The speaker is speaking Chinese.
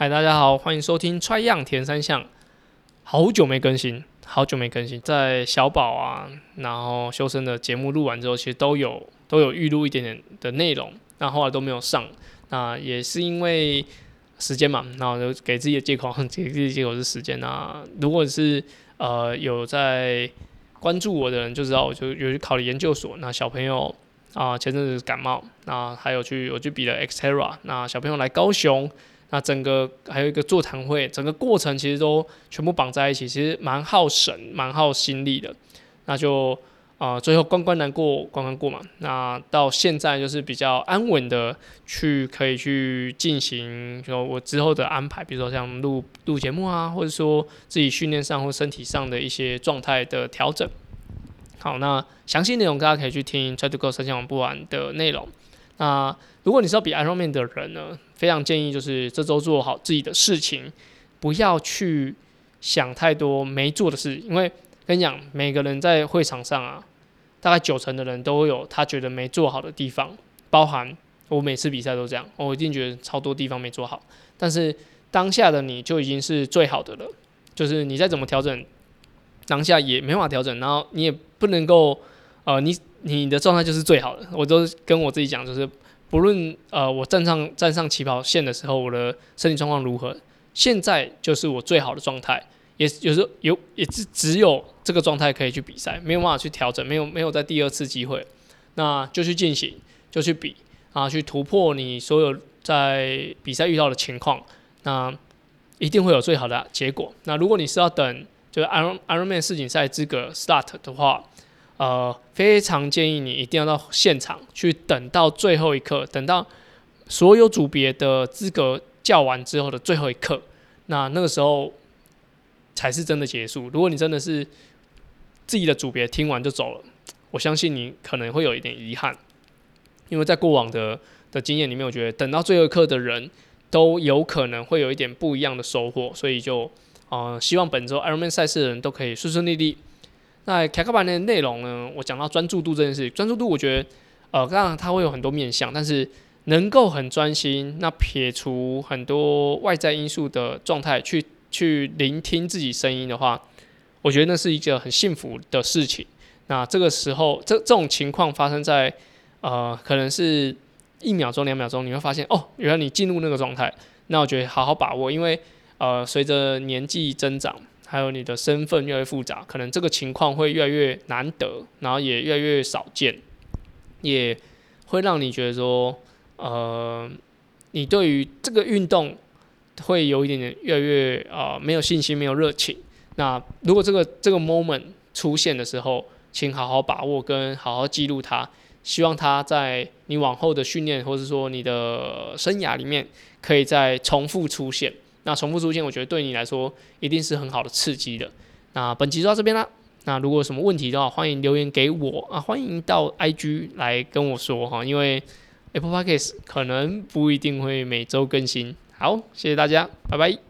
嗨，大家好，欢迎收听《踹样田三项》。好久没更新，好久没更新。在小宝啊，然后修身的节目录完之后，其实都有都有预录一点点的内容，那后来都没有上。那也是因为时间嘛，然后就给自己的借口，给自己的借口是时间啊。如果是呃有在关注我的人就知道，我就有去考了研究所。那小朋友啊，前阵子感冒，那还有去我去比了 Xterra。那小朋友来高雄。那整个还有一个座谈会，整个过程其实都全部绑在一起，其实蛮耗神、蛮耗心力的。那就啊、最后关关难过关关过嘛。那到现在就是比较安稳的去可以去进行，就我之后的安排，比如说像录录节目啊，或者说自己训练上或身体上的一些状态的调整。好，那详细内容大家可以去听 Try to Go 三项玩不完的内容。那如果你是要比 Ironman 的人呢，非常建议就是这周做好自己的事情，不要去想太多没做的事，因为跟你讲，每个人在会场上啊，大概九成的人都有他觉得没做好的地方，包含我每次比赛都这样，我一定觉得超多地方没做好，但是当下的你就已经是最好的了，就是你再怎么调整，当下也没法调整，然后你也不能够，呃，你。你的状态就是最好的，我都跟我自己讲，就是不论呃我站上站上起跑线的时候，我的身体状况如何，现在就是我最好的状态，也有时候有也是只有这个状态可以去比赛，没有办法去调整，没有没有在第二次机会，那就去进行，就去比啊，去突破你所有在比赛遇到的情况，那一定会有最好的结果。那如果你是要等就是 Iron Ironman 世锦赛资格 start 的话。呃，非常建议你一定要到现场去，等到最后一刻，等到所有组别的资格叫完之后的最后一刻，那那个时候才是真的结束。如果你真的是自己的组别听完就走了，我相信你可能会有一点遗憾，因为在过往的的经验里面，我觉得等到最后一刻的人都有可能会有一点不一样的收获，所以就呃，希望本周 Ironman 赛事的人都可以顺顺利利。那凯克版的内容呢？我讲到专注度这件事，专注度我觉得，呃，当然它会有很多面向，但是能够很专心，那撇除很多外在因素的状态，去去聆听自己声音的话，我觉得那是一个很幸福的事情。那这个时候，这这种情况发生在呃，可能是一秒钟、两秒钟，你会发现哦，原来你进入那个状态。那我觉得好好把握，因为呃，随着年纪增长。还有你的身份越来越复杂，可能这个情况会越来越难得，然后也越来越少见，也会让你觉得说，呃，你对于这个运动会有一点点越来越啊、没有信心，没有热情。那如果这个这个 moment 出现的时候，请好好把握跟好好记录它，希望它在你往后的训练或者说你的生涯里面可以再重复出现。那重复出现，我觉得对你来说一定是很好的刺激的。那本期就到这边啦。那如果有什么问题的话，欢迎留言给我啊，欢迎到 IG 来跟我说哈，因为 Apple Podcast 可能不一定会每周更新。好，谢谢大家，拜拜。